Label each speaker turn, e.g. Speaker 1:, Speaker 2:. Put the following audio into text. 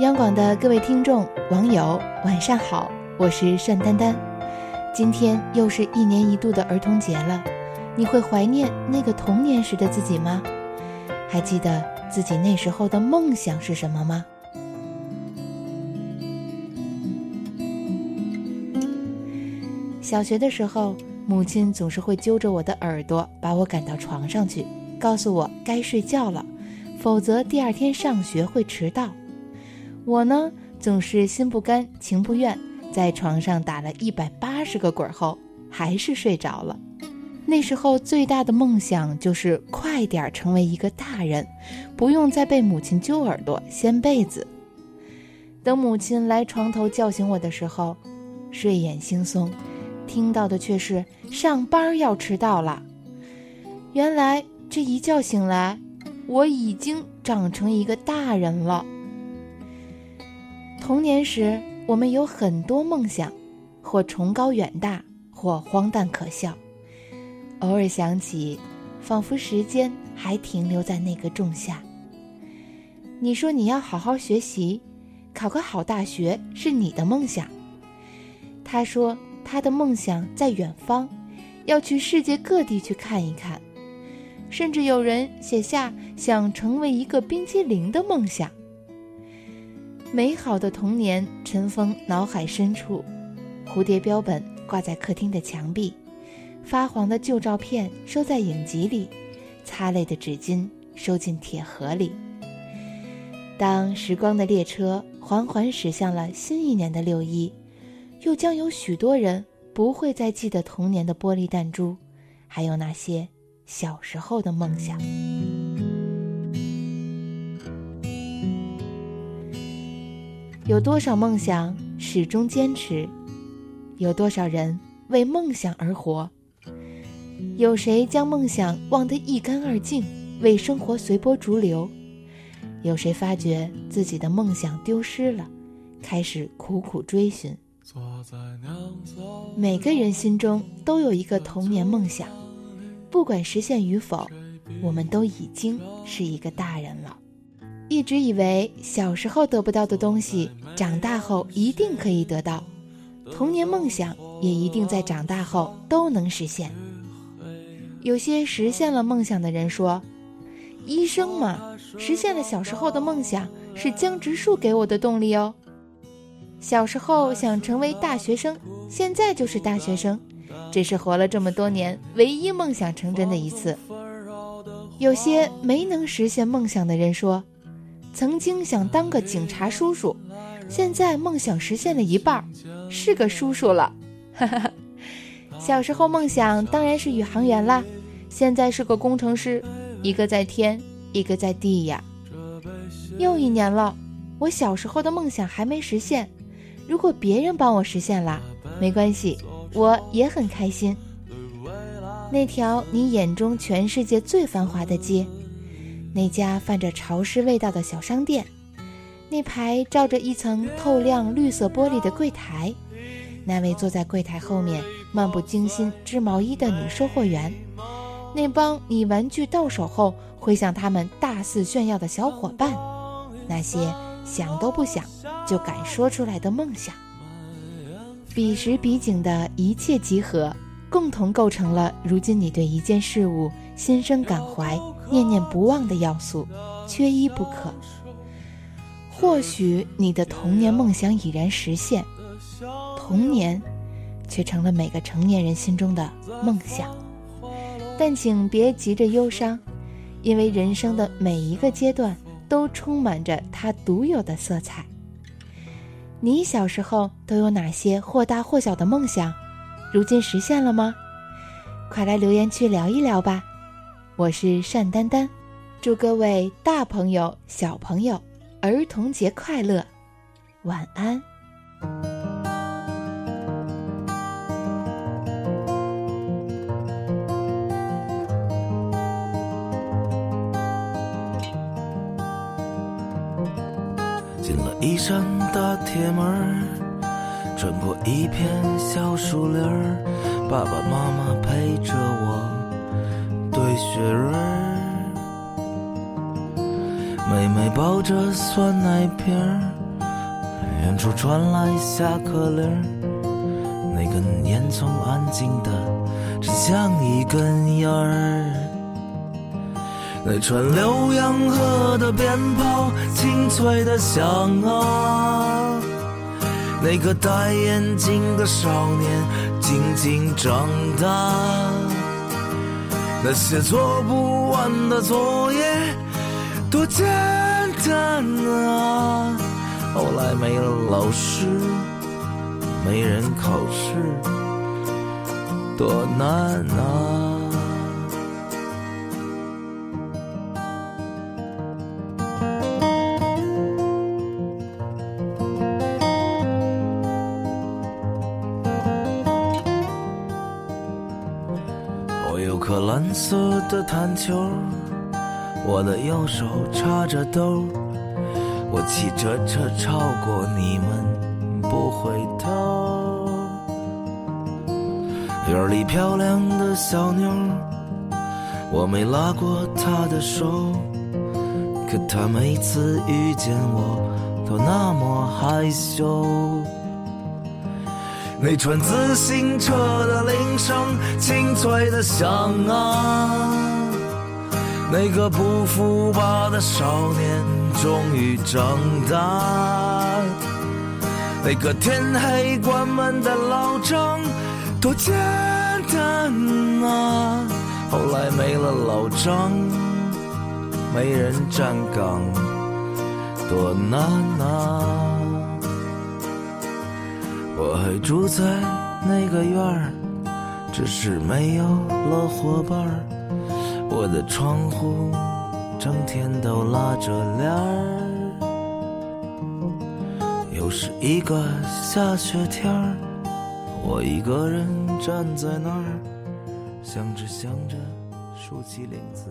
Speaker 1: 央广的各位听众、网友，晚上好，我是单丹丹。今天又是一年一度的儿童节了，你会怀念那个童年时的自己吗？还记得自己那时候的梦想是什么吗？小学的时候，母亲总是会揪着我的耳朵，把我赶到床上去，告诉我该睡觉了，否则第二天上学会迟到。我呢，总是心不甘情不愿，在床上打了一百八十个滚后，还是睡着了。那时候最大的梦想就是快点成为一个大人，不用再被母亲揪耳朵掀被子。等母亲来床头叫醒我的时候，睡眼惺忪。听到的却是上班要迟到了。原来这一觉醒来，我已经长成一个大人了。童年时，我们有很多梦想，或崇高远大，或荒诞可笑。偶尔想起，仿佛时间还停留在那个仲夏。你说你要好好学习，考个好大学是你的梦想。他说。他的梦想在远方，要去世界各地去看一看，甚至有人写下想成为一个冰激凌的梦想。美好的童年尘封脑海深处，蝴蝶标本挂在客厅的墙壁，发黄的旧照片收在影集里，擦泪的纸巾收进铁盒里。当时光的列车缓缓驶向了新一年的六一。又将有许多人不会再记得童年的玻璃弹珠，还有那些小时候的梦想。有多少梦想始终坚持？有多少人为梦想而活？有谁将梦想忘得一干二净，为生活随波逐流？有谁发觉自己的梦想丢失了，开始苦苦追寻？每个人心中都有一个童年梦想，不管实现与否，我们都已经是一个大人了。一直以为小时候得不到的东西，长大后一定可以得到，童年梦想也一定在长大后都能实现。有些实现了梦想的人说：“医生嘛，实现了小时候的梦想，是江直树给我的动力哦。”小时候想成为大学生，现在就是大学生，这是活了这么多年唯一梦想成真的一次。有些没能实现梦想的人说，曾经想当个警察叔叔，现在梦想实现了一半，是个叔叔了。哈哈，小时候梦想当然是宇航员啦，现在是个工程师，一个在天，一个在地呀。又一年了，我小时候的梦想还没实现。如果别人帮我实现了，没关系，我也很开心。那条你眼中全世界最繁华的街，那家泛着潮湿味道的小商店，那排罩着一层透亮绿色玻璃的柜台，那位坐在柜台后面漫不经心织毛衣的女售货员，那帮你玩具到手后会向他们大肆炫耀的小伙伴，那些。想都不想就敢说出来的梦想，彼时彼景的一切集合，共同构成了如今你对一件事物心生感怀、念念不忘的要素，缺一不可。或许你的童年梦想已然实现，童年却成了每个成年人心中的梦想。但请别急着忧伤，因为人生的每一个阶段。都充满着它独有的色彩。你小时候都有哪些或大或小的梦想？如今实现了吗？快来留言区聊一聊吧！我是单丹丹，祝各位大朋友、小朋友儿童节快乐，晚安。
Speaker 2: 进了一扇大铁门，穿过一片小树林，爸爸妈妈陪着我雪人，妹妹抱着酸奶瓶，远处传来下课铃，那根烟囱安静的，只像一根烟儿。那串浏阳河的鞭炮，清脆的响啊。那个戴眼镜的少年，静静长大。那些做不完的作业，多简单啊！后来没了老师，没人考试，多难啊！色的弹球，我的右手插着兜，我骑着车超过你们不回头。院里漂亮的小妞，我没拉过她的手，可她每次遇见我都那么害羞。那串自行车的铃声清脆的响啊，那个不服吧的少年终于长大，那个天黑关门的老张多简单啊，后来没了老张，没人站岗，多难啊。我还住在那个院儿，只是没有了伙伴儿。我的窗户整天都拉着帘儿，又是一个下雪天儿，我一个人站在那儿，想着想着，竖起领子，